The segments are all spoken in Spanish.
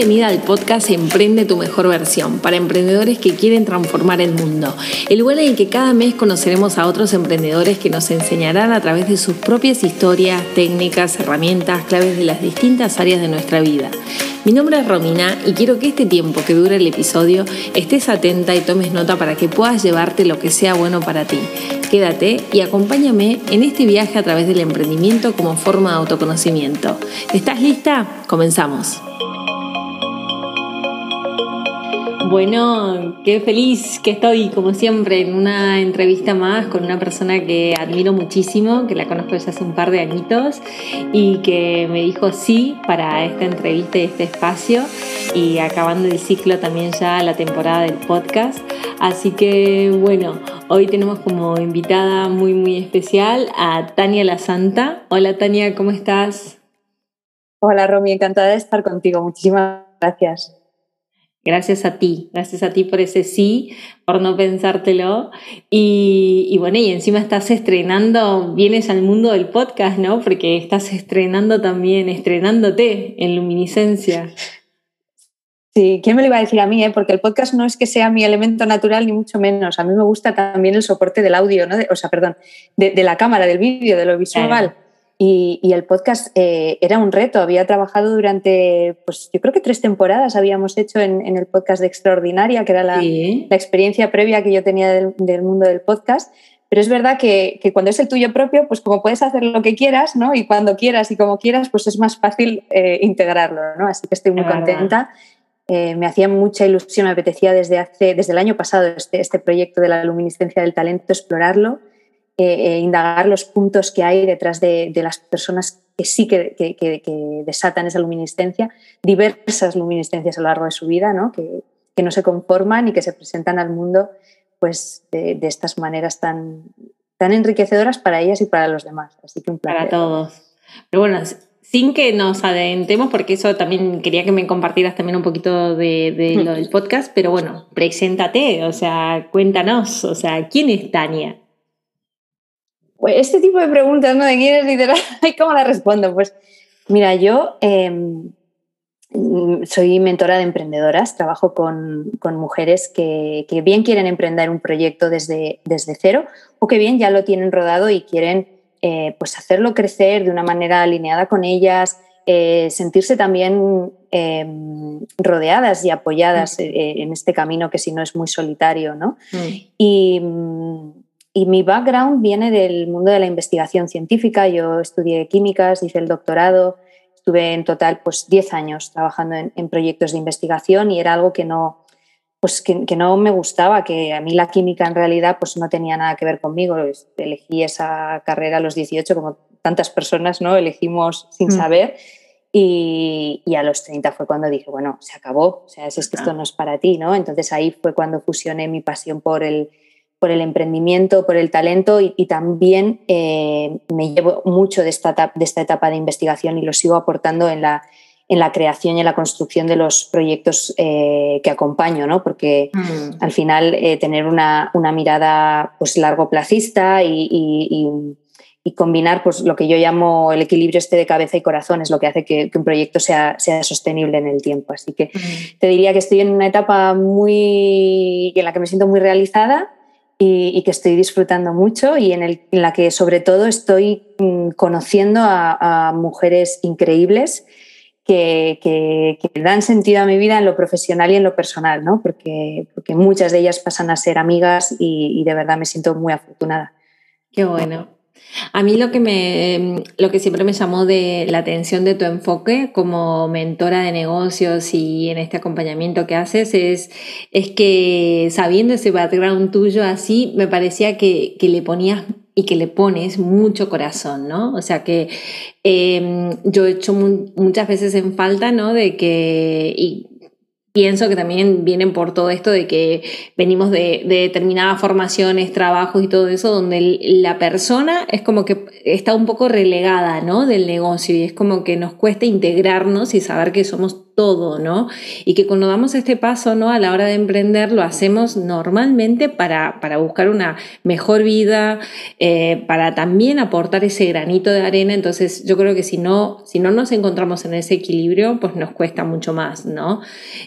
Bienvenida al podcast Emprende tu mejor versión para emprendedores que quieren transformar el mundo. El lugar en el que cada mes conoceremos a otros emprendedores que nos enseñarán a través de sus propias historias, técnicas, herramientas, claves de las distintas áreas de nuestra vida. Mi nombre es Romina y quiero que este tiempo que dure el episodio estés atenta y tomes nota para que puedas llevarte lo que sea bueno para ti. Quédate y acompáñame en este viaje a través del emprendimiento como forma de autoconocimiento. ¿Estás lista? Comenzamos. Bueno, qué feliz que estoy, como siempre, en una entrevista más con una persona que admiro muchísimo, que la conozco ya hace un par de añitos y que me dijo sí para esta entrevista y este espacio y acabando el ciclo también ya la temporada del podcast. Así que bueno, hoy tenemos como invitada muy muy especial a Tania La Santa. Hola Tania, ¿cómo estás? Hola Romy, encantada de estar contigo. Muchísimas gracias. Gracias a ti, gracias a ti por ese sí, por no pensártelo. Y, bueno, y encima estás estrenando, vienes al mundo del podcast, ¿no? Porque estás estrenando también, estrenándote en luminiscencia. Sí, ¿quién me lo iba a decir a mí? Eh? Porque el podcast no es que sea mi elemento natural, ni mucho menos. A mí me gusta también el soporte del audio, ¿no? o sea, perdón, de, la cámara, del vídeo, de lo visual. Y, el podcast eh, era un reto. Había trabajado durante, pues yo creo que tres temporadas habíamos hecho en, el podcast de Extraordinaria, que era la, experiencia previa que yo tenía del, mundo del podcast. Pero es verdad que, cuando es el tuyo propio, pues como puedes hacer lo que quieras, ¿no? Y cuando quieras y como quieras, pues es más fácil eh, integrarlo, ¿no? Así que estoy muy contenta. Eh, me hacía mucha ilusión, me apetecía desde, hace, desde el año pasado este, este proyecto de la luminiscencia del talento, explorarlo eh, eh, indagar los puntos que hay detrás de, las personas que sí que, desatan esa luminiscencia, diversas luminiscencias a lo largo de su vida, ¿no? Que, no se conforman y que se presentan al mundo pues, de, estas maneras tan, tan enriquecedoras para ellas y para los demás. Así que un placer. Para todos. Pero bueno, sin que nos adentremos, porque eso también quería que me compartieras también un poquito de, de lo del podcast, pero bueno, preséntate, o sea, cuéntanos, o sea, ¿quién es Tania? Pues este tipo de preguntas, ¿no? ¿De quién es literal? ¿Cómo la respondo? Pues mira, yo em, soy mentora de emprendedoras, trabajo con, mujeres que, bien quieren emprender un proyecto desde, desde cero o que bien ya lo tienen rodado y quieren eh, pues hacerlo crecer de una manera alineada con ellas, eh, sentirse también em, rodeadas y apoyadas mm. eh, en este camino que si no es muy solitario, ¿no? Mm. Y y mi background viene del mundo de la investigación científica. Yo estudié químicas, hice el doctorado, estuve en total pues 10 años trabajando en, proyectos de investigación y era algo que no, pues que, no me gustaba, que a mí la química en realidad pues no tenía nada que ver conmigo. Elegí esa carrera a los 18 como tantas personas no elegimos sin mm. saber. Y, y, a los 30 fue cuando dije, bueno, se acabó, o sea, es que esto no es para ti, ¿no? Entonces ahí fue cuando fusioné mi pasión por el, por el emprendimiento, por el talento y, también eh, me llevo mucho de esta, etapa, de esta etapa de investigación y lo sigo aportando en la, en la creación y en la construcción de los proyectos eh, que acompaño, ¿no? porque mm. al final eh, tener una, mirada pues, largo plazista y, combinar pues, lo que yo llamo el equilibrio este de cabeza y corazón es lo que hace que, un proyecto sea, sea, sostenible en el tiempo. Así que mm. te diría que estoy en una etapa muy en la que me siento muy realizada y, que estoy disfrutando mucho y en, el, en, la que sobre todo estoy mm, conociendo a, mujeres increíbles que, que, dan sentido a mi vida en lo profesional y en lo personal, ¿no? porque, porque muchas de ellas pasan a ser amigas y, y de verdad me siento muy afortunada. Qué bueno. A mí lo que me, lo que siempre me llamó de la atención de tu enfoque como mentora de negocios y en este acompañamiento que haces es, es que sabiendo ese background tuyo así, me parecía que, que le ponías y que le pones mucho corazón, ¿no? O sea que em, yo he hecho muchas veces en falta, ¿no? De que, y pienso que también vienen por todo esto de que venimos de, determinadas formaciones, trabajos y todo eso, donde la persona es como que está un poco relegada, ¿no? Del negocio y es como que nos cuesta integrarnos y saber que somos todo, ¿no? Y que cuando damos este paso, ¿no? A la hora de emprender, lo hacemos normalmente para, para buscar una mejor vida, eh, para también aportar ese granito de arena. Entonces, yo creo que si no, si no nos encontramos en ese equilibrio, pues nos cuesta mucho más, ¿no?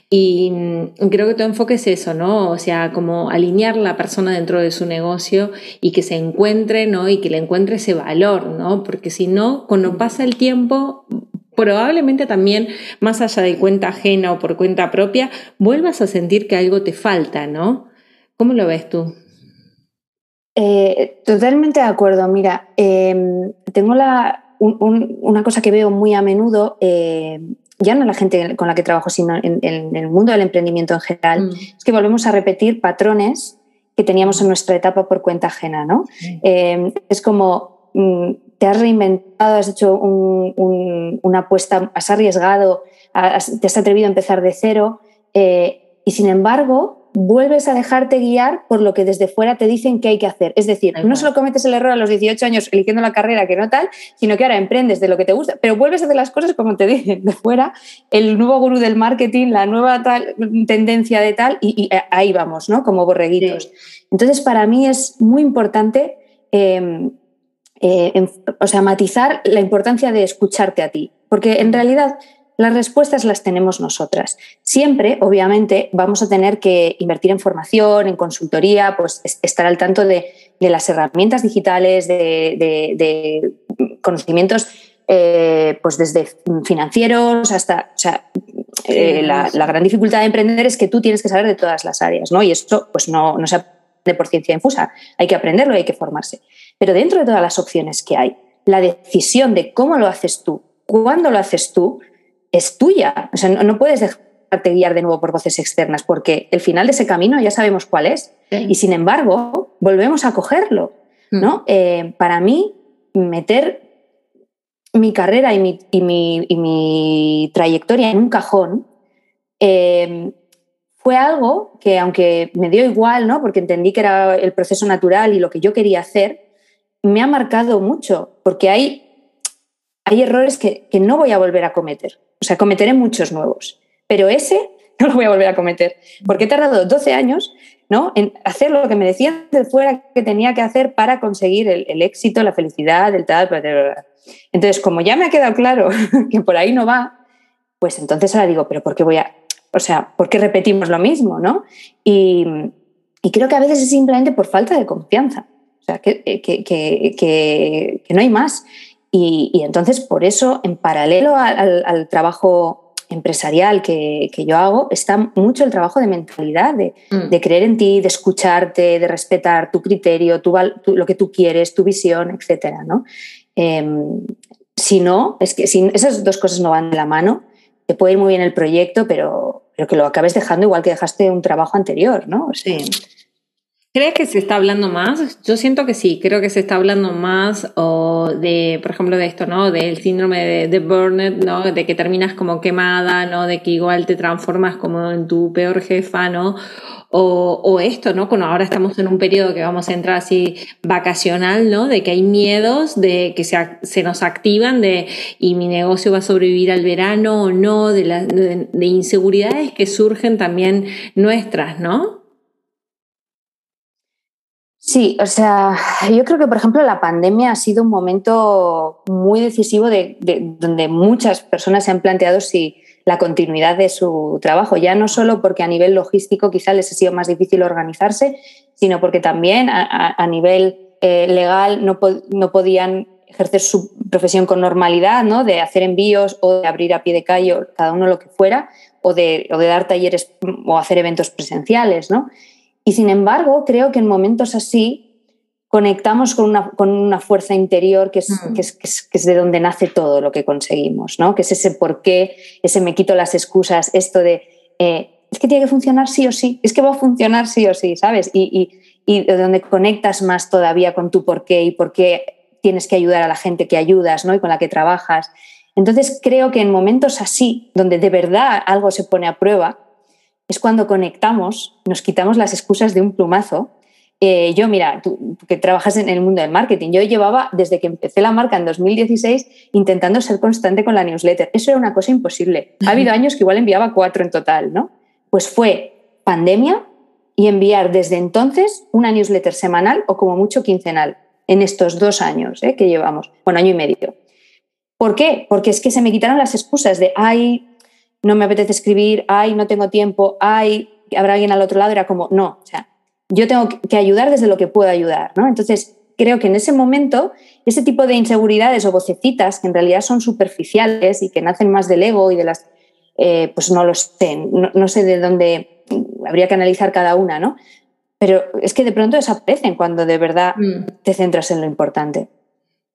Y mm, creo que tu enfoque es eso, ¿no? O sea, como alinear la persona dentro de su negocio y que se encuentre, ¿no? Y que le encuentre ese valor, ¿no? Porque si no, cuando pasa el tiempo, probablemente también, más allá de cuenta ajena o por cuenta propia, vuelvas a sentir que algo te falta, ¿no? ¿Cómo lo ves tú? Eh, totalmente de acuerdo. Mira, em, tengo la, una cosa que veo muy a menudo, eh, ya no en la gente con la que trabajo, sino en, el mundo del emprendimiento en general, mm. es que volvemos a repetir patrones que teníamos en nuestra etapa por cuenta ajena, ¿no? Em, es como mm, te has reinventado, has hecho una apuesta, has arriesgado, te has atrevido a empezar de cero eh, y sin embargo vuelves a dejarte guiar por lo que desde fuera te dicen que hay que hacer. Es decir, no solo cometes el error a los 18 años eligiendo la carrera que no tal, sino que ahora emprendes de lo que te gusta, pero vuelves a hacer las cosas como te dicen de fuera, el nuevo gurú del marketing, la nueva tal, tendencia de tal, y, ahí vamos, ¿no? Como borreguitos. Entonces, para mí es muy importante em, eh, o sea, matizar la importancia de escucharte a ti, porque en realidad las respuestas las tenemos nosotras. Siempre, obviamente, vamos a tener que invertir en formación, en consultoría, pues estar al tanto de, las herramientas digitales, de, conocimientos, eh, pues desde financieros hasta, o sea, eh, la, gran dificultad de emprender es que tú tienes que saber de todas las áreas, ¿no? Y esto, pues no, no se aprende por ciencia infusa, hay que aprenderlo, y hay que formarse. Pero dentro de todas las opciones que hay, la decisión de cómo lo haces tú, cuándo lo haces tú, es tuya. O sea, no, puedes dejarte guiar de nuevo por voces externas, porque el final de ese camino ya sabemos cuál es. Y sin embargo, volvemos a cogerlo. Mm. ¿no? Eh, para mí, meter mi carrera y mi, y mi, trayectoria en un cajón eh, fue algo que, aunque me dio igual, ¿no? porque entendí que era el proceso natural y lo que yo quería hacer, me ha marcado mucho, porque hay, hay errores que, no voy a volver a cometer. O sea, cometeré muchos nuevos, pero ese no lo voy a volver a cometer, porque he tardado 12 años ¿no? en hacer lo que me decían de fuera que tenía que hacer para conseguir el, éxito, la felicidad, el tal, Entonces, como ya me ha quedado claro que por ahí no va, pues entonces ahora digo, pero ¿por qué voy a, o sea, por qué repetimos lo mismo, ¿no? Y, y creo que a veces es simplemente por falta de confianza. O sea, eh, que, no hay más. Y, entonces, por eso, en paralelo al, trabajo empresarial que, yo hago, está mucho el trabajo de mentalidad, de, mm. creer en ti, de escucharte, de respetar tu criterio, tu, lo que tú quieres, tu visión, etc. ¿no? Em, si no, es que si esas dos cosas no van de la mano, te puede ir muy bien el proyecto, pero, pero que lo acabes dejando igual que dejaste un trabajo anterior, ¿no? Sí. ¿Crees que se está hablando más? Yo siento que sí, creo que se está hablando más o de, por ejemplo, de esto, ¿no? Del síndrome de, de burnout, ¿no? De que terminas como quemada, ¿no? De que igual te transformas como en tu peor jefa, ¿no? O, o esto, ¿no? Cuando ahora estamos en un periodo que vamos a entrar así vacacional, ¿no? De que hay miedos, de que se, se nos activan, de y mi negocio va a sobrevivir al verano o no, de, la, de inseguridades que surgen también nuestras, ¿no? Sí, o sea, yo creo que, por ejemplo, la pandemia ha sido un momento muy decisivo de, donde muchas personas se han planteado si la continuidad de su trabajo, ya no solo porque a nivel logístico quizá les ha sido más difícil organizarse, sino porque también a, nivel eh, legal no, no, podían ejercer su profesión con normalidad, ¿no? de hacer envíos o de abrir a pie de calle, cada uno lo que fuera, o de, o de dar talleres o hacer eventos presenciales. ¿no? Y sin embargo, creo que en momentos así conectamos con una, con una fuerza interior que es, que, es, que, es, de donde nace todo lo que conseguimos, ¿no? que es ese por qué, ese me quito las excusas, esto de eh, es que tiene que funcionar sí o sí, es que va a funcionar sí o sí, ¿sabes? Y, y, y de donde conectas más todavía con tu por qué y por qué tienes que ayudar a la gente que ayudas ¿no? y con la que trabajas. Entonces creo que en momentos así, donde de verdad algo se pone a prueba, es cuando conectamos, nos quitamos las excusas de un plumazo Eh, yo, mira, tú, que trabajas en el mundo del marketing, yo llevaba desde que empecé la marca en 2016 intentando ser constante con la newsletter. Eso era una cosa imposible. Ha habido años que igual enviaba cuatro en total, ¿no? Pues fue pandemia y enviar desde entonces una newsletter semanal o como mucho quincenal en estos dos años ¿eh? que llevamos, bueno, año y medio. ¿Por qué? Porque es que se me quitaron las excusas de, ay, no me apetece escribir, ay, no tengo tiempo, ay, habrá alguien al otro lado. Era como, no, o sea, yo tengo que ayudar desde lo que puedo ayudar, ¿no? Entonces, creo que en ese momento, ese tipo de inseguridades o vocecitas que en realidad son superficiales y que nacen más del ego y de las, eh, pues no lo sé, no, sé de dónde habría que analizar cada una, ¿no? Pero es que de pronto desaparecen cuando de verdad mm. te centras en lo importante.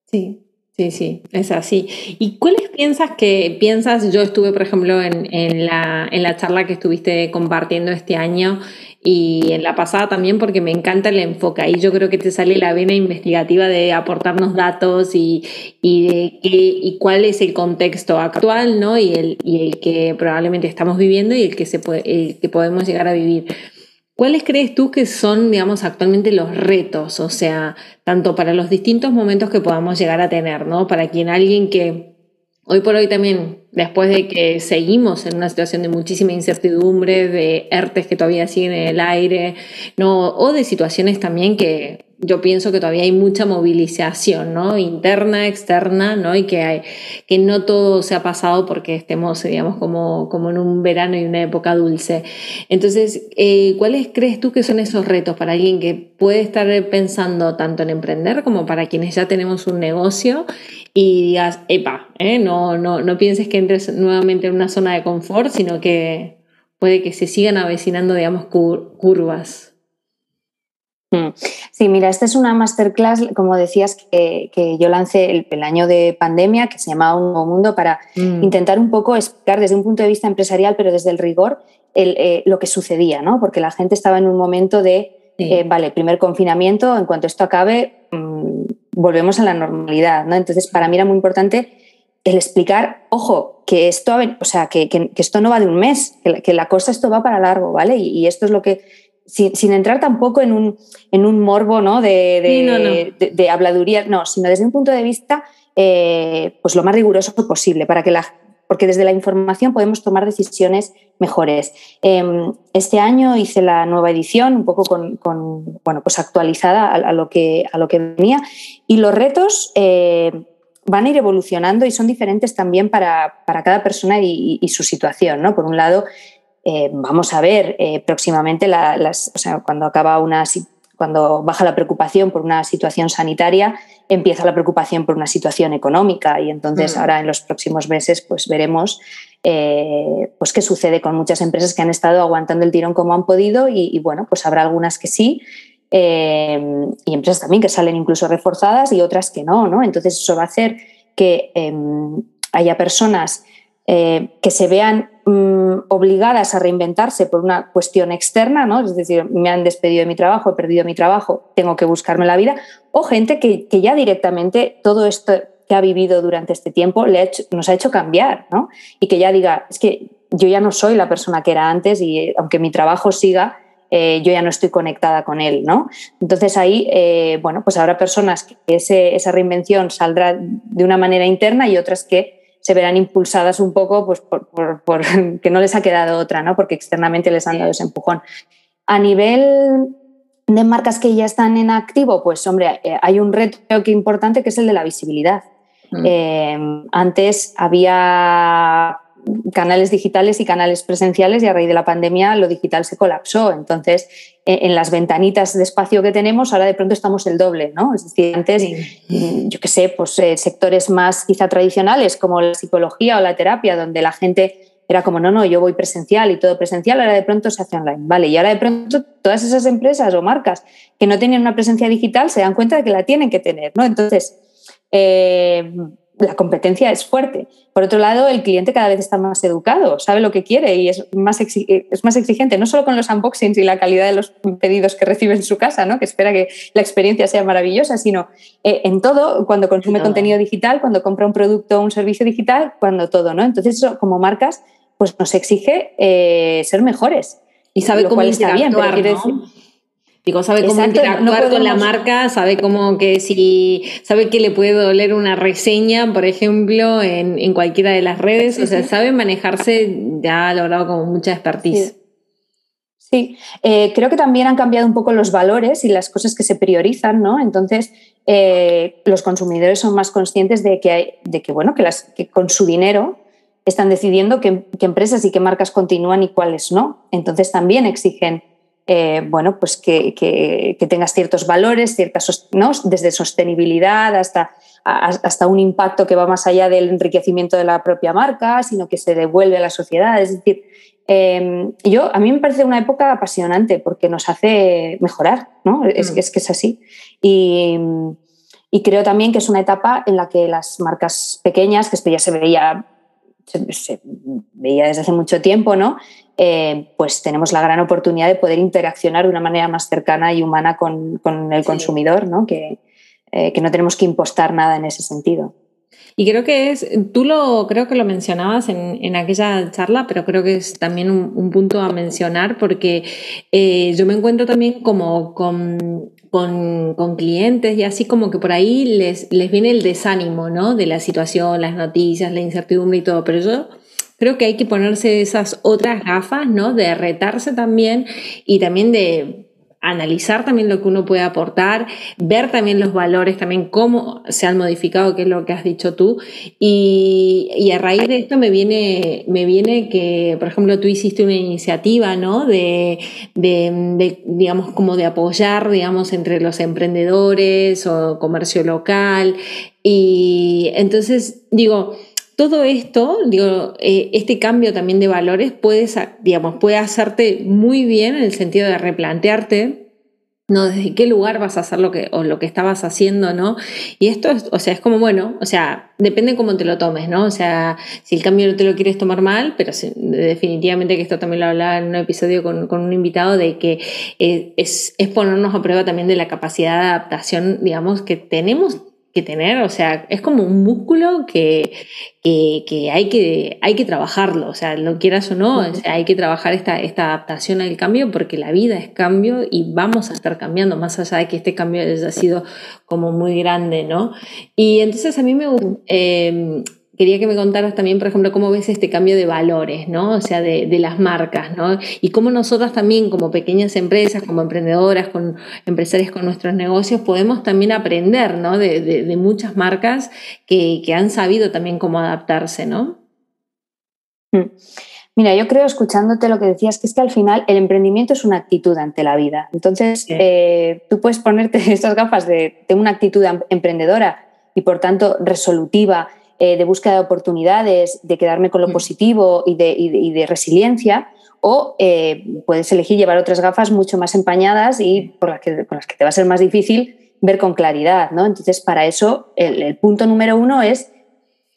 Sí, Sí, sí, es así. ¿Y cuáles piensas que piensas? Yo estuve, por ejemplo, en, la, en la charla que estuviste compartiendo este año y en la pasada también porque me encanta el enfoque. Ahí yo creo que te sale la vena investigativa de aportarnos datos y, y de qué y cuál es el contexto actual, ¿no? Y el, y el que probablemente estamos viviendo y el que, se puede, el que podemos llegar a vivir. ¿Cuáles crees tú que son, digamos, actualmente los retos? O sea, tanto para los distintos momentos que podamos llegar a tener, ¿no? Para quien alguien que hoy por hoy también, después de que seguimos en una situación de muchísima incertidumbre, de ERTES que todavía siguen en el aire, ¿no? O de situaciones también que yo pienso que todavía hay mucha movilización, ¿no? Interna, externa, ¿no? Y que, hay, que no todo se ha pasado porque estemos, digamos, como, como en un verano y una época dulce. Entonces, eh, ¿cuáles crees tú que son esos retos para alguien que puede estar pensando tanto en emprender como para quienes ya tenemos un negocio y digas, epa, ¿eh? no, no, no pienses que entres nuevamente en una zona de confort, sino que puede que se sigan avecinando, digamos, curvas? Mm. Sí, mira, esta es una masterclass, como decías, que, yo lancé el, año de pandemia, que se llamaba Un Nuevo Mundo, para mm. intentar un poco explicar desde un punto de vista empresarial, pero desde el rigor, eh, lo que sucedía, ¿no? Porque la gente estaba en un momento de, eh, vale, primer confinamiento, en cuanto esto acabe, mm, volvemos a la normalidad, ¿no? Entonces, para mí era muy importante el explicar, ojo, que esto, o sea, que, esto no va de un mes, que la, cosa esto va para largo, ¿vale? y esto es lo que sin, entrar tampoco en un, en un morbo ¿no? De, de, habladuría, no, sino desde un punto de vista eh, pues lo más riguroso posible, para que la, porque desde la información podemos tomar decisiones mejores. Em, este año hice la nueva edición, un poco con, bueno, pues actualizada a, lo que, a lo que venía, y los retos eh, van a ir evolucionando y son diferentes también para, cada persona y, y, su situación. ¿no? Por un lado, eh, vamos a ver eh, próximamente las, cuando acaba una cuando baja la preocupación por una situación sanitaria, empieza la preocupación por una situación económica y entonces mm. ahora en los próximos meses pues veremos eh, pues qué sucede con muchas empresas que han estado aguantando el tirón como han podido y, bueno, pues habrá algunas que sí y empresas también que salen incluso reforzadas y otras que no, ¿no? Entonces eso va a hacer que em, haya personas que se vean Mm, obligadas a reinventarse por una cuestión externa, ¿no? es decir, me han despedido de mi trabajo, he perdido mi trabajo, tengo que buscarme la vida, o gente que, ya directamente todo esto que ha vivido durante este tiempo le nos ha hecho cambiar, ¿no? y que ya diga, es que yo ya no soy la persona que era antes y eh, aunque mi trabajo siga, eh, yo ya no estoy conectada con él, ¿no? Entonces ahí, eh, bueno, pues habrá personas que esa reinvención saldrá de una manera interna y otras que se verán impulsadas un poco pues, por, que no les ha quedado otra, ¿no? porque externamente les han dado ese empujón. A nivel de marcas que ya están en activo, pues hombre, eh, hay un reto que importante que es el de la visibilidad. Mm. Eh, antes había canales digitales y canales presenciales y a raíz de la pandemia lo digital se colapsó. Entonces, e, en las ventanitas de espacio que tenemos, ahora de pronto estamos el doble, ¿no? Es decir, antes, mm, yo qué sé, pues eh, sectores más quizá tradicionales como la psicología o la terapia, donde la gente era como, no, no, yo voy presencial y todo presencial, ahora de pronto se hace online, ¿vale? Y ahora de pronto todas esas empresas o marcas que no tenían una presencia digital se dan cuenta de que la tienen que tener, ¿no? Entonces, eh, la competencia es fuerte. Por otro lado, el cliente cada vez está más educado, sabe lo que quiere y es más, es más exigente, no solo con los unboxings y la calidad de los pedidos que recibe en su casa, ¿no? que espera que la experiencia sea maravillosa, sino eh, en todo, cuando consume contenido digital, cuando compra un producto o un servicio digital, cuando todo. ¿no? Entonces, eso como marcas pues nos exige eh, ser mejores. Y sabe cómo está bien, pero decir Digo, sabe cómo interactuar con la marca, sabe cómo que si, sabe que le puede doler una reseña, por ejemplo, en, en cualquiera de las redes, o sea, sabe manejarse, ya ha logrado como mucha expertise. Sí, eh, creo que también han cambiado un poco los valores y las cosas que se priorizan, ¿no? Entonces, eh, los consumidores son más conscientes de que, hay, de que, bueno, que, las, que con su dinero están decidiendo qué, empresas y qué marcas continúan y cuáles no. Entonces, también exigen, eh, bueno, pues que, que, tengas ciertos valores, ciertas, ¿no? Desde sostenibilidad hasta, hasta un impacto que va más allá del enriquecimiento de la propia marca, sino que se devuelve a la sociedad. Es decir, Em, yo, a mí me parece una época apasionante porque nos hace mejorar, ¿no? Es, mm. es, que es así. Y, creo también que es una etapa en la que las marcas pequeñas, que esto ya se veía, se, veía desde hace mucho tiempo, ¿no? Eh, pues tenemos la gran oportunidad de poder interaccionar de una manera más cercana y humana con, el consumidor, ¿no? Que, eh, que no tenemos que impostar nada en ese sentido. Y creo que es, tú lo, creo que lo mencionabas en, en aquella charla, pero creo que es también un, punto a mencionar porque eh, yo me encuentro también como con, con, con, clientes y así como que por ahí les, les viene el desánimo, ¿no? De la situación, las noticias, la incertidumbre y todo, pero yo creo que hay que ponerse esas otras gafas, ¿no? De retarse también y también de analizar también lo que uno puede aportar, ver también los valores, también cómo se han modificado, que es lo que has dicho tú. Y, a raíz de esto me viene, me viene que, por ejemplo, tú hiciste una iniciativa, ¿no? De, de, digamos, como de apoyar, digamos, entre los emprendedores o comercio local. Y entonces, digo, todo esto, digo, eh, este cambio también de valores puede, digamos, puede hacerte muy bien en el sentido de replantearte ¿no? Desde qué lugar vas a hacer lo que, o lo que estabas haciendo, ¿no? Y esto es, o sea, es como, bueno, o sea, depende cómo te lo tomes, ¿no? O sea, si el cambio no te lo quieres tomar mal, pero definitivamente que esto también lo hablaba en un episodio con, con un invitado, de que eh, es, es ponernos a prueba también de la capacidad de adaptación, digamos, que tenemos que tener, o sea, es como un músculo que, que, hay, que hay que trabajarlo, o sea, lo quieras o no, hay que trabajar esta, esta adaptación al cambio porque la vida es cambio y vamos a estar cambiando, más allá de que este cambio haya sido como muy grande, ¿no? Y entonces a mí me gusta... Eh, quería que me contaras también, por ejemplo, cómo ves este cambio de valores, ¿no? O sea, de, las marcas, ¿no? Y cómo nosotras también, como pequeñas empresas, como emprendedoras, con empresarias con nuestros negocios, podemos también aprender, ¿no? De, muchas marcas que, han sabido también cómo adaptarse, ¿no? Mm. Mira, yo creo, escuchándote lo que decías, que es que al final el emprendimiento es una actitud ante la vida. Entonces, eh, tú puedes ponerte estas gafas de, de una actitud em, emprendedora y por tanto resolutiva eh, de búsqueda de oportunidades, de quedarme con lo mm. positivo y de, resiliencia, o eh, puedes elegir llevar otras gafas mucho más empañadas y por las que, con las que te va a ser más difícil ver con claridad. ¿no? Entonces, para eso, el, punto número uno es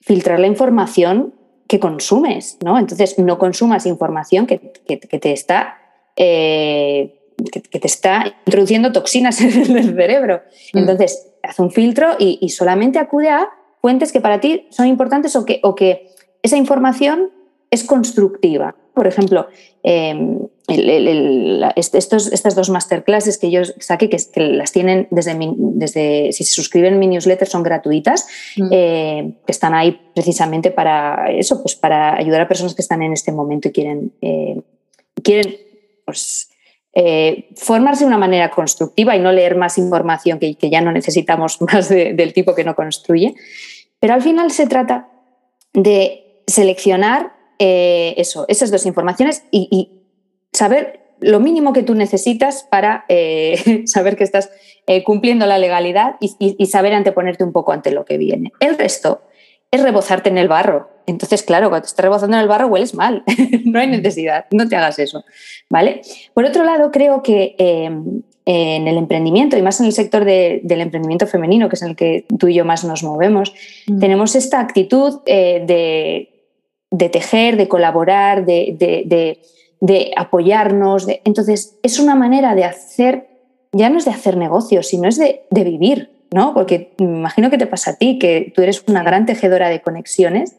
filtrar la información que consumes. ¿no? Entonces, no consumas información que, te está... Eh, que, te está introduciendo toxinas en el cerebro. Mm. Entonces, haz un filtro y solamente acude a fuentes que para ti son importantes o que, o que esa información es constructiva. Por ejemplo, em, estos, estas dos masterclasses que yo saqué, que, las tienen desde, desde, si se suscriben mi newsletter, son gratuitas, mm. eh, que están ahí precisamente para eso, pues para ayudar a personas que están en este momento y quieren, eh, quieren pues, eh, formarse de una manera constructiva y no leer más información que, que ya no necesitamos más del tipo que no construye. Pero al final se trata de seleccionar eh, eso, esas dos informaciones y, saber lo mínimo que tú necesitas para eh, saber que estás eh, cumpliendo la legalidad y, y, saber anteponerte un poco ante lo que viene. El resto es rebozarte en el barro. Entonces, claro, cuando te estás rebozando en el barro hueles mal. no hay necesidad, no te hagas eso. ¿vale? Por otro lado, creo que en el emprendimiento y más en el sector del emprendimiento femenino, que es en el que tú y yo más nos movemos, mm. tenemos esta actitud eh, de, tejer, de colaborar, de, apoyarnos. entonces, es una manera de hacer, ya no es de hacer negocios, sino es de, vivir, ¿no? Porque me imagino que te pasa a ti, que tú eres una gran tejedora de conexiones.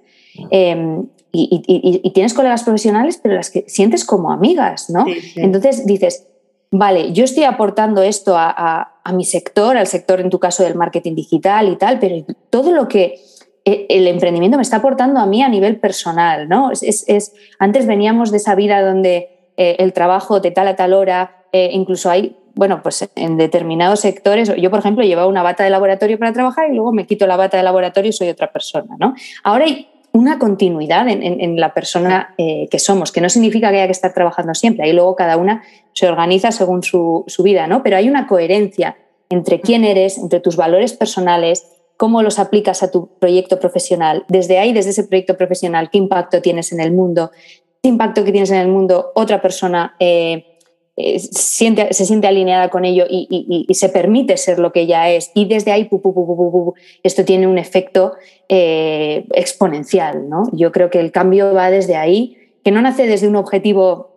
Em, y, tienes colegas profesionales, pero las que sientes como amigas, ¿no? Entonces dices, vale, yo estoy aportando esto a, mi sector, al sector en tu caso del marketing digital y tal, pero todo lo que e, el emprendimiento me está aportando a mí a nivel personal, ¿no? Es, antes veníamos de esa vida donde eh, el trabajo de tal a tal hora, eh, incluso hay, bueno, pues en determinados sectores, yo por ejemplo llevaba una bata de laboratorio para trabajar y luego me quito la bata de laboratorio y soy otra persona, ¿no? Ahora hay una continuidad en, la persona eh, que somos, que no significa que haya que estar trabajando siempre, ahí luego cada una se organiza según su, vida, ¿no? Pero hay una coherencia entre quién eres, entre tus valores personales, cómo los aplicas a tu proyecto profesional. Desde ahí, desde ese proyecto profesional, qué impacto tienes en el mundo, qué impacto que tienes en el mundo otra persona eh, eh, siente, se siente alineada con ello y, se permite ser lo que ella es. Y desde ahí, esto tiene un efecto eh, exponencial. ¿no? Yo creo que el cambio va desde ahí, que no nace desde un objetivo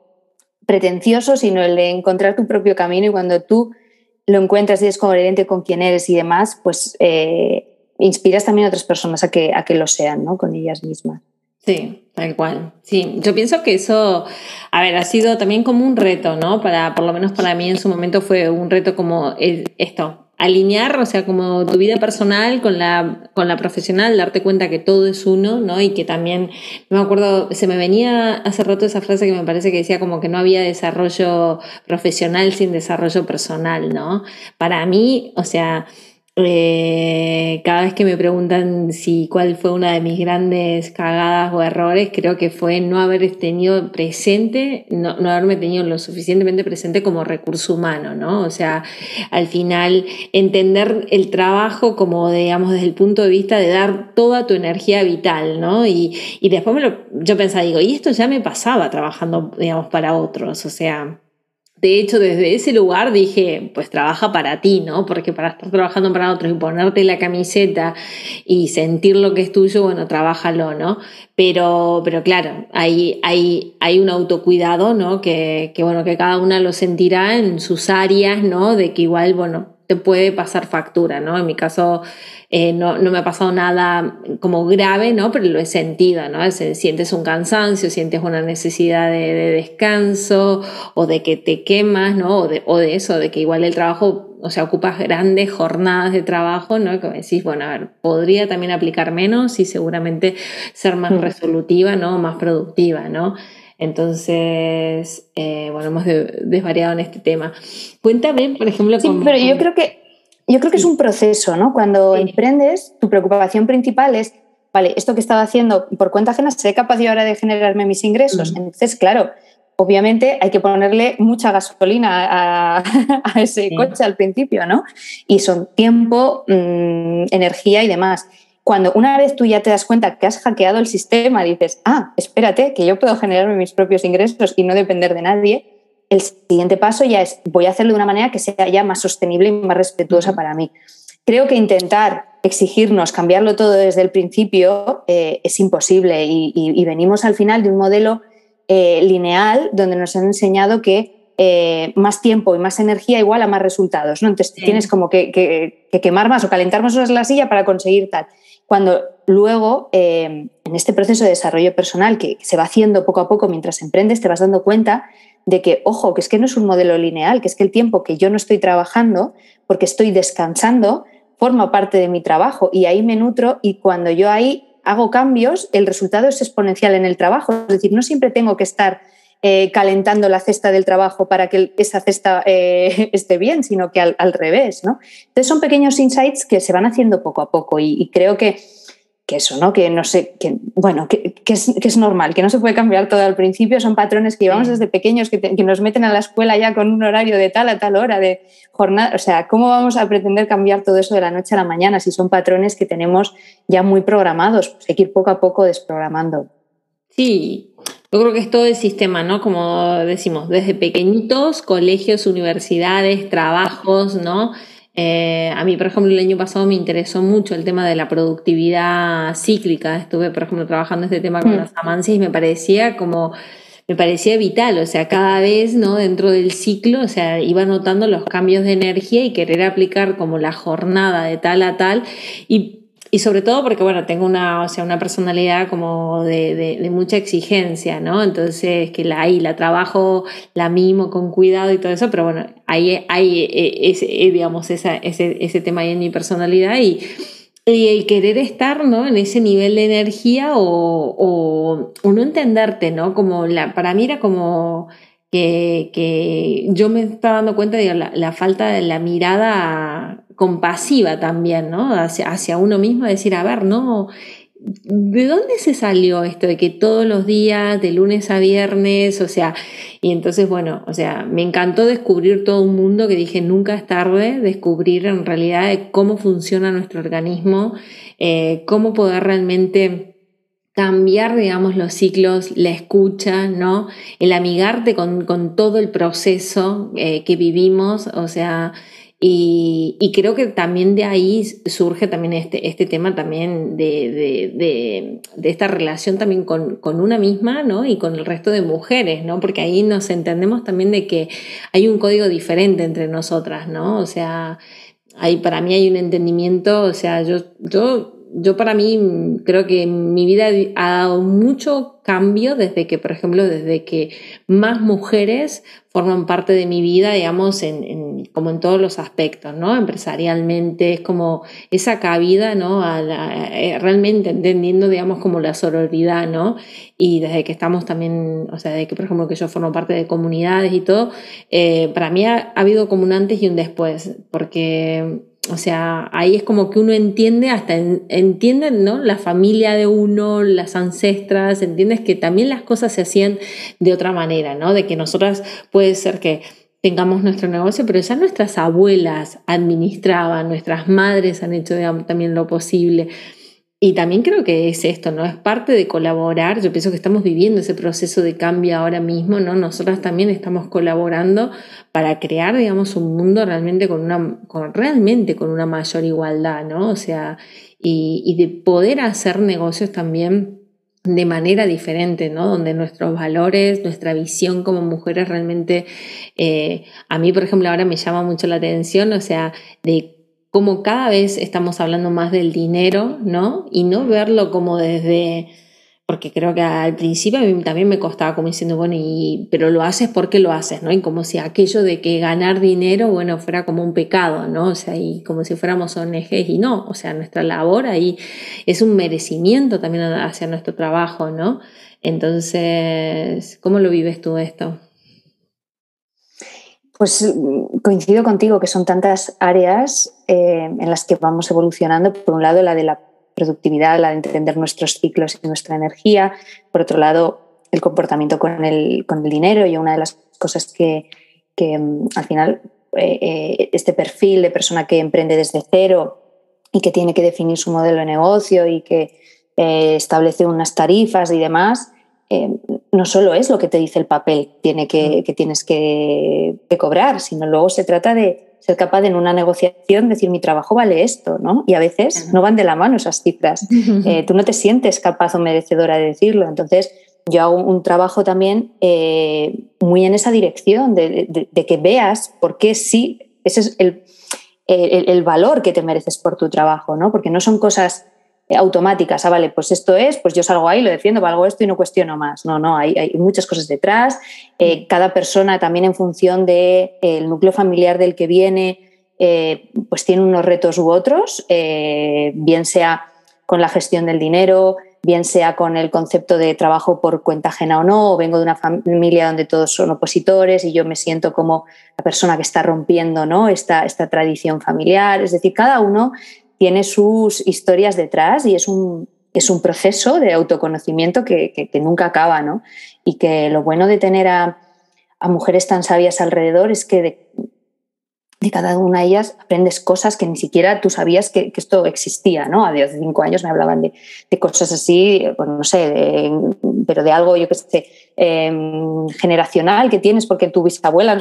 pretencioso, sino el de encontrar tu propio camino y cuando tú lo encuentras y es coherente con quién eres y demás, pues eh, inspiras también a otras personas a que, a que lo sean, ¿no? Con ellas mismas. Sí, tal cual. Sí, yo pienso que eso, a ver, ha sido también como un reto, ¿no? Para, por lo menos para mí en su momento fue un reto como esto, alinear, o sea, como tu vida personal con la, con la profesional, darte cuenta que todo es uno, ¿no? Y que también, no me acuerdo, se me venía hace rato esa frase que me parece que decía como que no había desarrollo profesional sin desarrollo personal, ¿no? Para mí, o sea, eh, cada vez que me preguntan si cuál fue una de mis grandes cagadas o errores, creo que fue no haber tenido presente, no, haberme tenido lo suficientemente presente como recurso humano, ¿no? O sea, al final entender el trabajo como, digamos, desde el punto de vista de dar toda tu energía vital, ¿no? Y, y después me lo, yo pensaba, digo, y esto ya me pasaba trabajando, digamos, para otros, o sea, de hecho, desde ese lugar dije, pues trabaja para ti, ¿no? Porque para estar trabajando para otros y ponerte la camiseta y sentir lo que es tuyo, bueno, trabájalo, ¿no? Pero, pero claro, hay, hay, hay un autocuidado, ¿no? Que, que, bueno, que cada una lo sentirá en sus áreas, ¿no? De que igual, bueno, te puede pasar factura, ¿no? En mi caso eh, no, no, me ha pasado nada como grave, ¿no? Pero lo he sentido, ¿no? sientes un cansancio, sientes una necesidad de, descanso o de que te quemas, ¿no? O de, o de, eso, de que igual el trabajo, o sea, ocupas grandes jornadas de trabajo, ¿no? Que decís, bueno, a ver, podría también aplicar menos y seguramente ser más mm. resolutiva, ¿no? Más productiva, ¿no? Entonces, eh, bueno, hemos desvariado en este tema. Cuéntame, por ejemplo, sí, pero yo creo que yo creo que es un proceso, ¿no? Cuando emprendes, tu preocupación principal es, vale, esto que estaba haciendo por cuenta ajena, ¿seré capaz yo ahora de generarme mis ingresos? Entonces, claro, obviamente hay que ponerle mucha gasolina a, ese coche al principio, ¿no? Y son tiempo, mm, energía y demás cuando una vez tú ya te das cuenta que has hackeado el sistema, dices, ah, espérate, que yo puedo generarme mis propios ingresos y no depender de nadie, el siguiente paso ya es, voy a hacerlo de una manera que sea ya más sostenible y más respetuosa para mí. Creo que intentar exigirnos cambiarlo todo desde el principio eh, es imposible y, venimos al final de un modelo eh, lineal donde nos han enseñado que eh, más tiempo y más energía igual a más resultados. ¿no? Entonces tienes como que, que, quemar más o calentar más horas la silla para conseguir tal cuando luego eh, en este proceso de desarrollo personal que se va haciendo poco a poco mientras emprendes, te vas dando cuenta de que, ojo, que es que no es un modelo lineal, que es que el tiempo que yo no estoy trabajando porque estoy descansando forma parte de mi trabajo y ahí me nutro y cuando yo ahí hago cambios, el resultado es exponencial en el trabajo. Es decir, no siempre tengo que estar eh, calentando la cesta del trabajo para que esa cesta eh, esté bien, sino que al, revés. ¿no? Entonces son pequeños insights que se van haciendo poco a poco y, creo que, que, eso, ¿no? que no sé, que, bueno, que, es, normal, que no se puede cambiar todo al principio, son patrones que llevamos desde pequeños, que, nos meten a la escuela ya con un horario de tal a tal hora, de jornada, o sea, ¿cómo vamos a pretender cambiar todo eso de la noche a la mañana si son patrones que tenemos ya muy programados? Pues hay que ir poco a poco desprogramando. Sí, yo creo que es todo el sistema, ¿no? Como decimos, desde pequeñitos, colegios, universidades, trabajos, ¿no? Eh, a mí, por ejemplo, el año pasado me interesó mucho el tema de la productividad cíclica. Estuve, por ejemplo, trabajando este tema con mm. las amancias y me parecía como, me parecía vital. O sea, cada vez, ¿no? Dentro del ciclo, o sea, iba notando los cambios de energía y querer aplicar como la jornada de tal a tal. Y y sobre todo porque, bueno, tengo una, o sea, una personalidad como de, mucha exigencia, ¿no? Entonces, que la, ahí la trabajo, la mimo con cuidado y todo eso, pero bueno, ahí hay, eh, ese, eh, digamos, ese, ese tema ahí en mi personalidad y, y el querer estar, ¿no? En ese nivel de energía o, o, no entenderte, ¿no? Como la, para mí era como que, que yo me estaba dando cuenta de la, falta de la mirada compasiva también, ¿no? Hacia, uno mismo, decir, a ver, no, ¿de dónde se salió esto de que todos los días, de lunes a viernes, o sea, y entonces, bueno, o sea, me encantó descubrir todo un mundo que dije, nunca es tarde, descubrir en realidad cómo funciona nuestro organismo, eh, cómo poder realmente cambiar, digamos, los ciclos, la escucha, ¿no? El amigarte con, con todo el proceso eh, que vivimos, o sea, y, creo que también de ahí surge también este, este tema también de, de, de, esta relación también con, con, una misma, ¿no? Y con el resto de mujeres, ¿no? Porque ahí nos entendemos también de que hay un código diferente entre nosotras, ¿no? O sea, hay, para mí hay un entendimiento, o sea, yo, yo yo para mí creo que mi vida ha dado mucho cambio desde que, por ejemplo, desde que más mujeres forman parte de mi vida, digamos, en, como en todos los aspectos, ¿no? Empresarialmente, es como esa cabida, ¿no? Eh, realmente entendiendo, digamos, como la sororidad, ¿no? Y desde que estamos también, o sea, desde que, por ejemplo, que yo formo parte de comunidades y todo, eh, para mí ha habido como un antes y un después, porque o sea, ahí es como que uno entiende, hasta entienden, ¿no? La familia de uno, las ancestras, entiendes que también las cosas se hacían de otra manera, ¿no? De que nosotras puede ser que tengamos nuestro negocio, pero ya nuestras abuelas administraban, nuestras madres han hecho también lo posible. Y también creo que es esto, ¿no? Es parte de colaborar. Yo pienso que estamos viviendo ese proceso de cambio ahora mismo, ¿no? Nosotras también estamos colaborando para crear, digamos, un mundo realmente con una, con, realmente con una mayor igualdad, ¿no? O sea, y, y de poder hacer negocios también de manera diferente, ¿no? Donde nuestros valores, nuestra visión como mujeres realmente, eh, a mí, por ejemplo, ahora me llama mucho la atención, o sea, de como cada vez estamos hablando más del dinero, ¿no? Y no verlo como desde, porque creo que al principio a mí también me costaba como diciendo, bueno, y, pero lo haces porque lo haces, ¿no? Y como si aquello de que ganar dinero, bueno, fuera como un pecado, ¿no? O sea, y como si fuéramos ONGs y no, o sea, nuestra labor ahí es un merecimiento también hacia nuestro trabajo, ¿no? Entonces, ¿cómo lo vives tú esto? Pues mm, coincido contigo que son tantas áreas eh, en las que vamos evolucionando. Por un lado, la de la productividad, la de entender nuestros ciclos y nuestra energía. Por otro lado, el comportamiento con el, con el dinero. Y una de las cosas que, que mm, al final, eh, eh, este perfil de persona que emprende desde cero y que tiene que definir su modelo de negocio y que establece unas tarifas y demás, no solo es lo que te dice el papel tiene que, que tienes que, cobrar, sino luego se trata de ser capaz de en una negociación decir mi trabajo vale esto, ¿no? Y a veces no van de la mano esas cifras. Eh, tú no te sientes capaz o merecedora de decirlo. Entonces, yo hago un trabajo también eh, muy en esa dirección, de, que veas por qué sí, ese es el, el, el, valor que te mereces por tu trabajo, ¿no? Porque no son cosas automáticas, ah, vale, pues esto es, pues yo salgo ahí, lo defiendo, valgo esto y no cuestiono más. No, no, hay, hay muchas cosas detrás. Eh, mm. cada persona también en función del de, el núcleo familiar del que viene, eh, pues tiene unos retos u otros, eh, bien sea con la gestión del dinero, bien sea con el concepto de trabajo por cuenta ajena o no, o vengo de una familia donde todos son opositores y yo me siento como la persona que está rompiendo ¿no? esta, esta tradición familiar. Es decir, cada uno tiene sus historias detrás y es un, es un proceso de autoconocimiento que, nunca acaba, ¿no? Y que lo bueno de tener a, mujeres tan sabias alrededor es que de, cada una de ellas aprendes cosas que ni siquiera tú sabías que, esto existía, ¿no? A de cinco años me hablaban de, cosas así, bueno, no sé, pero de algo, yo qué sé, em, generacional que tienes porque tu bisabuela,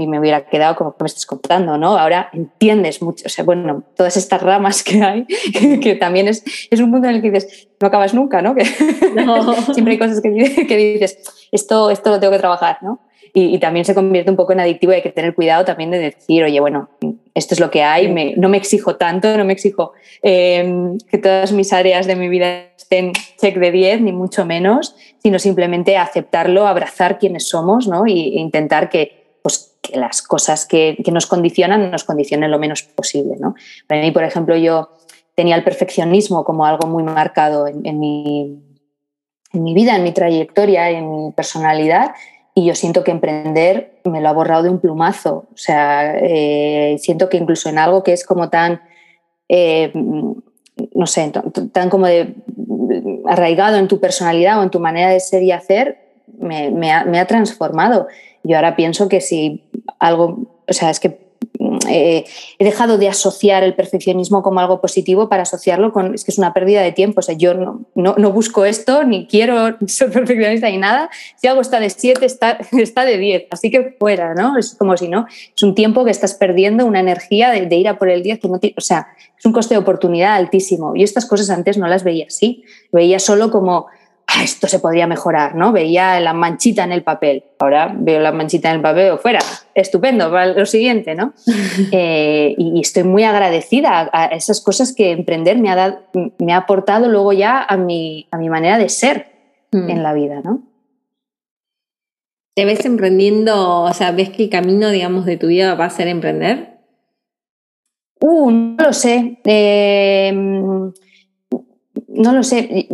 y me hubiera quedado como que me estás contando, ¿no? Ahora entiendes mucho, o sea, bueno, todas estas ramas que hay, que, también es, es, un mundo en el que dices, no acabas nunca, ¿no? Que siempre hay cosas que, que, dices, esto, esto lo tengo que trabajar, ¿no? Y, también se convierte un poco en adictivo y hay que tener cuidado también de decir, oye, bueno, esto es lo que hay, me, no me exijo tanto, no me exijo eh, que todas mis áreas de mi vida estén check de 10, ni mucho menos, sino simplemente aceptarlo, abrazar quienes somos ¿no? e intentar que, las cosas que, que, nos condicionan nos condicionen lo menos posible. ¿no? Para mí, por ejemplo, yo tenía el perfeccionismo como algo muy marcado en, mi, en mi vida, en mi trayectoria, en mi personalidad y yo siento que emprender me lo ha borrado de un plumazo. O sea, eh, siento que incluso en algo que es como tan, eh, no sé, tan como arraigado en tu personalidad o en tu manera de ser y hacer, me, ha, me ha transformado. Yo ahora pienso que si algo, o sea, es que eh, he dejado de asociar el perfeccionismo como algo positivo para asociarlo con, es que es una pérdida de tiempo, o sea, yo no, no, busco esto, ni quiero ser perfeccionista ni nada, si algo está de 7, está, está de 10, así que fuera, ¿no? Es como si no, es un tiempo que estás perdiendo, una energía de, ir a por el 10 que no o sea, es un coste de oportunidad altísimo. Y estas cosas antes no las veía así, veía solo como Ah, esto se podría mejorar, ¿no? Veía la manchita en el papel, ahora veo la manchita en el papel, fuera, estupendo, para lo siguiente, ¿no? Eh, y estoy muy agradecida a esas cosas que emprender me ha, dado, me ha aportado luego ya a mi, a mi manera de ser mm. en la vida, ¿no? ¿Te ves emprendiendo, o sea, ves que el camino, digamos, de tu vida va a ser emprender? Uh, no lo sé. Eh, no lo sé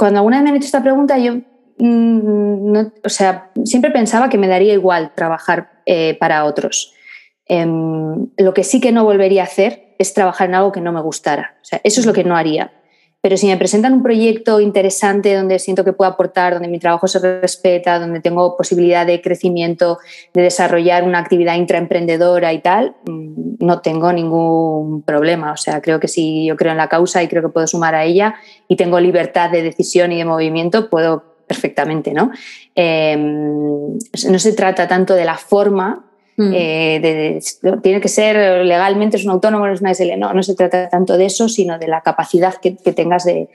cuando alguna vez me han hecho esta pregunta, yo mm, o sea, siempre pensaba que me daría igual trabajar eh, para otros. Em, lo que sí que no volvería a hacer es trabajar en algo que no me gustara. Eso es lo que no haría. Pero si me presentan un proyecto interesante donde siento que puedo aportar, donde mi trabajo se respeta, donde tengo posibilidad de crecimiento, de desarrollar una actividad intraemprendedora y tal, mm, no tengo ningún problema. O sea, creo que si yo creo en la causa y creo que puedo sumar a ella y tengo libertad de decisión y de movimiento, puedo perfectamente, ¿no? Em, no se trata tanto de la forma Mm. Eh, tiene que ser legalmente, es un autónomo, no es una SL. No, no se trata tanto de eso, sino de la capacidad que, tengas de,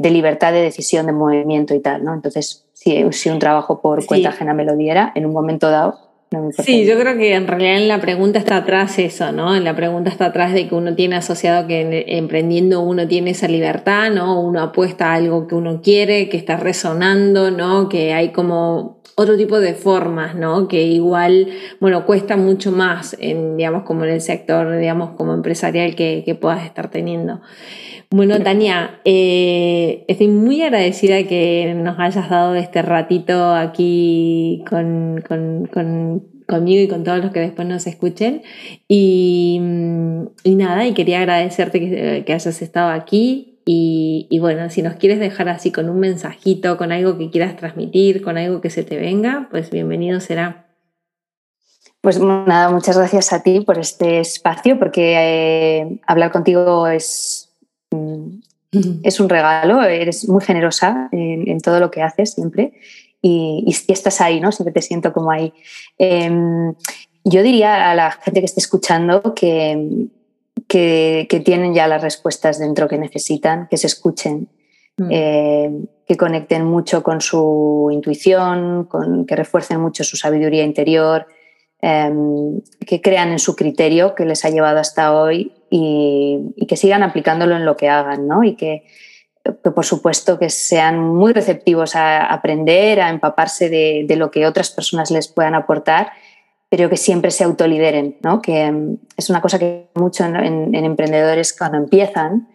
libertad de decisión, de movimiento y tal. ¿no? Entonces, si, si un trabajo por cuenta ajena me lo diera, en un momento dado, no Sí, yo creo que en realidad en la pregunta está atrás eso, ¿no? En la pregunta está atrás de que uno tiene asociado que emprendiendo uno tiene esa libertad, ¿no? Uno apuesta a algo que uno quiere, que está resonando, ¿no? Que hay como otro tipo de formas, ¿no? Que igual, bueno, cuesta mucho más, en, digamos, como en el sector, digamos, como empresarial que, que puedas estar teniendo. Bueno, Tania, eh, estoy muy agradecida que nos hayas dado este ratito aquí con, con, conmigo y con todos los que después nos escuchen. Y, y nada, y quería agradecerte que, hayas estado aquí, y, bueno, si nos quieres dejar así con un mensajito, con algo que quieras transmitir, con algo que se te venga, pues bienvenido será. Pues nada, muchas gracias a ti por este espacio, porque eh, hablar contigo es, mm, es un regalo, eres muy generosa en, todo lo que haces siempre y, y, estás ahí, ¿no? Siempre te siento como ahí. Em, yo diría a la gente que esté escuchando que que, tienen ya las respuestas dentro que necesitan, que se escuchen, mm. eh, que conecten mucho con su intuición, con, que refuercen mucho su sabiduría interior, que crean en su criterio que les ha llevado hasta hoy y, que sigan aplicándolo en lo que hagan, ¿no? Y que, por supuesto que sean muy receptivos a aprender, a empaparse de, lo que otras personas les puedan aportar pero que siempre se autolideren, ¿no? que mm, es una cosa que mucho en, emprendedores cuando empiezan,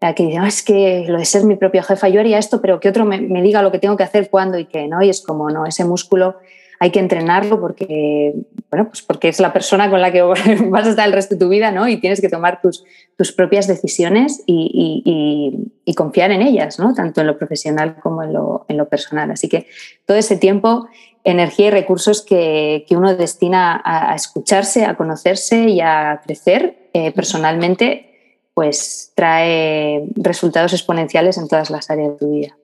eh, que dicen, ah, es que lo de ser mi propia jefa, yo haría esto, pero que otro me, diga lo que tengo que hacer, cuándo y qué, ¿no? Y es como, no, ese músculo hay que entrenarlo porque, bueno, pues porque es la persona con la que vas a estar el resto de tu vida, ¿no? Y tienes que tomar tus, tus propias decisiones y, confiar en ellas, ¿no? Tanto en lo profesional como en lo, en lo personal. Así que todo ese tiempo energía y recursos que, uno destina a, escucharse, a conocerse y a crecer eh, personalmente, pues trae resultados exponenciales en todas las áreas de tu vida.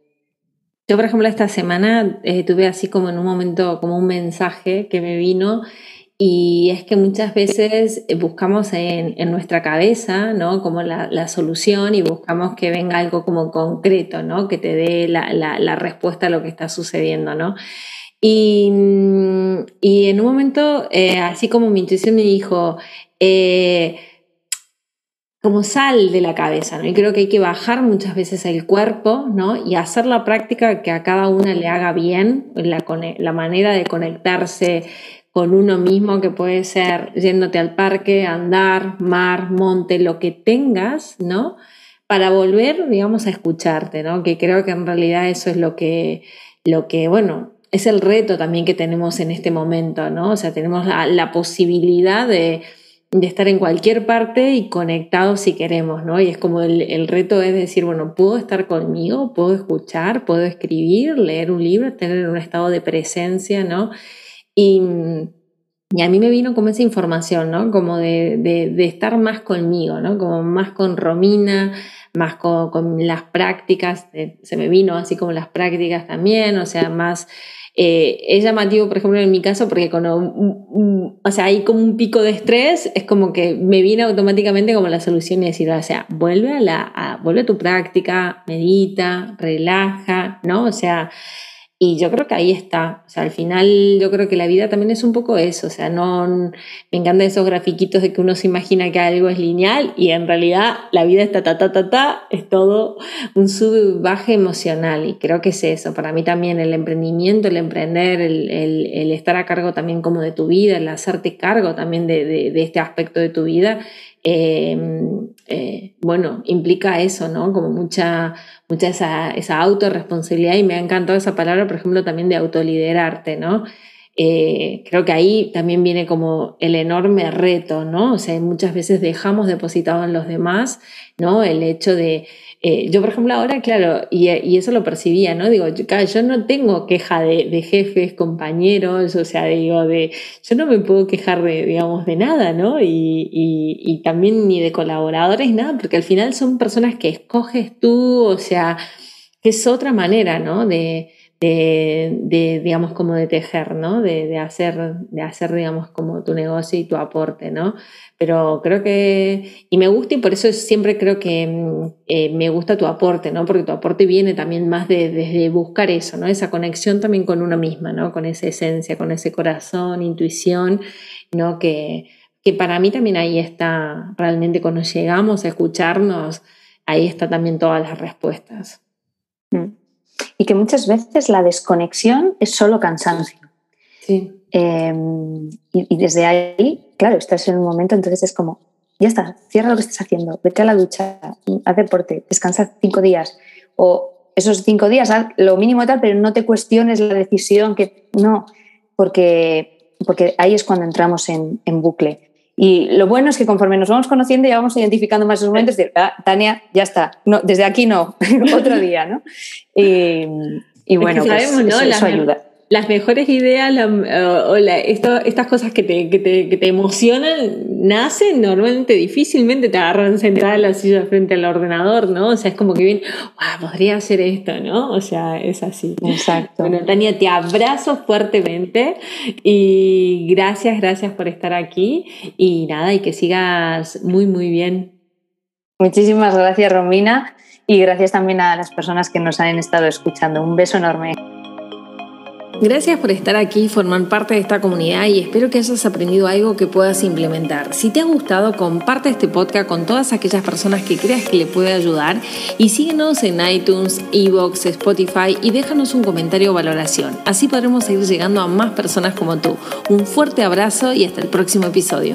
Yo, por ejemplo, esta semana eh, tuve así como en un momento, como un mensaje que me vino y es que muchas veces buscamos en, nuestra cabeza, ¿no? Como la, solución y buscamos que venga algo como concreto, ¿no? Que te dé la, respuesta a lo que está sucediendo, ¿no? Y, en un momento, eh, así como mi intuición me dijo, eh, como sal de la cabeza, ¿no? Y creo que hay que bajar muchas veces el cuerpo, ¿no? Y hacer la práctica que a cada una le haga bien, la, la manera de conectarse con uno mismo, que puede ser yéndote al parque, andar, mar, monte, lo que tengas, ¿no? Para volver, digamos, a escucharte, ¿no? Que creo que en realidad eso es lo que, lo que bueno, es el reto también que tenemos en este momento, ¿no? O sea, tenemos la posibilidad de de estar en cualquier parte y conectados si queremos, ¿no? Y es como el, reto es decir, bueno, puedo estar conmigo, puedo escuchar, puedo escribir, leer un libro, tener un estado de presencia, ¿no? Y, a mí me vino como esa información, ¿no? Como de, de, estar más conmigo, ¿no? Como más con Romina, más con, con las prácticas, se me vino así como las prácticas también, o sea, más eh, es llamativo, por ejemplo, en mi caso, porque cuando o sea, hay como un pico de estrés, es como que me viene automáticamente como la solución y decir, o sea, vuelve a, la, vuelve a tu práctica, medita, relaja, ¿no? O sea, y yo creo que ahí está. O sea, al final yo creo que la vida también es un poco eso. O sea, no me encantan esos grafiquitos de que uno se imagina que algo es lineal y en realidad la vida está ta ta ta ta, es todo un sub emocional. Y creo que es eso. Para mí también el emprendimiento, el emprender, el, el, estar a cargo también como de tu vida, el hacerte cargo también de, de, de este aspecto de tu vida, Em, eh, bueno, implica eso, ¿no? Como mucha, mucha esa, esa autorresponsabilidad y me ha encantado esa palabra, por ejemplo, también de autoliderarte, ¿no? Eh, creo que ahí también viene como el enorme reto, ¿no? O sea, muchas veces dejamos depositado en los demás, ¿no? El hecho de, eh, yo por ejemplo ahora, claro, y, eso lo percibía, ¿no? Digo, yo, yo no tengo queja de, jefes, compañeros, o sea, digo, de, yo no me puedo quejar de, digamos, de nada, ¿no? Y, y también ni de colaboradores, nada, porque al final son personas que escoges tú, o sea, que es otra manera, ¿no? De, de, digamos, como de tejer, ¿no? De, hacer, de hacer, digamos, como tu negocio y tu aporte, ¿no? Pero creo que, y me gusta y por eso siempre creo que mm, eh, me gusta tu aporte, ¿no? Porque tu aporte viene también más de, desde buscar eso, ¿no? Esa conexión también con uno misma, ¿no? Con esa esencia, con ese corazón, intuición, ¿no? Que, que para mí también ahí está, realmente cuando llegamos a escucharnos, ahí está también todas las respuestas. Mm y que muchas veces la desconexión es solo cansancio. Sí. Em, y, desde ahí, claro, estás en un momento, entonces es como, ya está, cierra lo que estás haciendo, vete a la ducha, haz deporte, descansa cinco días. O esos cinco días, haz lo mínimo tal, pero no te cuestiones la decisión que no, porque, porque ahí es cuando entramos en, en bucle. Y lo bueno es que conforme nos vamos conociendo ya vamos identificando más esos momentos, decir, ah, Tania, ya está, no, desde aquí no, otro día, ¿no? Y, bueno, pues eso ayuda las mejores ideas o, estas cosas que te, que, te, que te, emocionan nacen normalmente difícilmente te agarran sentada en la silla frente al ordenador, ¿no? O sea, es como que bien, podría hacer esto, ¿no? O sea, es así. Exacto. Bueno, Tania, te abrazo fuertemente y gracias, gracias por estar aquí y nada, y que sigas muy, muy bien. Muchísimas gracias, Romina, y gracias también a las personas que nos han estado escuchando. Un beso enorme. Gracias por estar aquí formar parte de esta comunidad y espero que hayas aprendido algo que puedas implementar. Si te ha gustado, comparte este podcast con todas aquellas personas que creas que le puede ayudar y síguenos en iTunes, Evox, Spotify y déjanos un comentario o valoración. Así podremos seguir llegando a más personas como tú. Un fuerte abrazo y hasta el próximo episodio.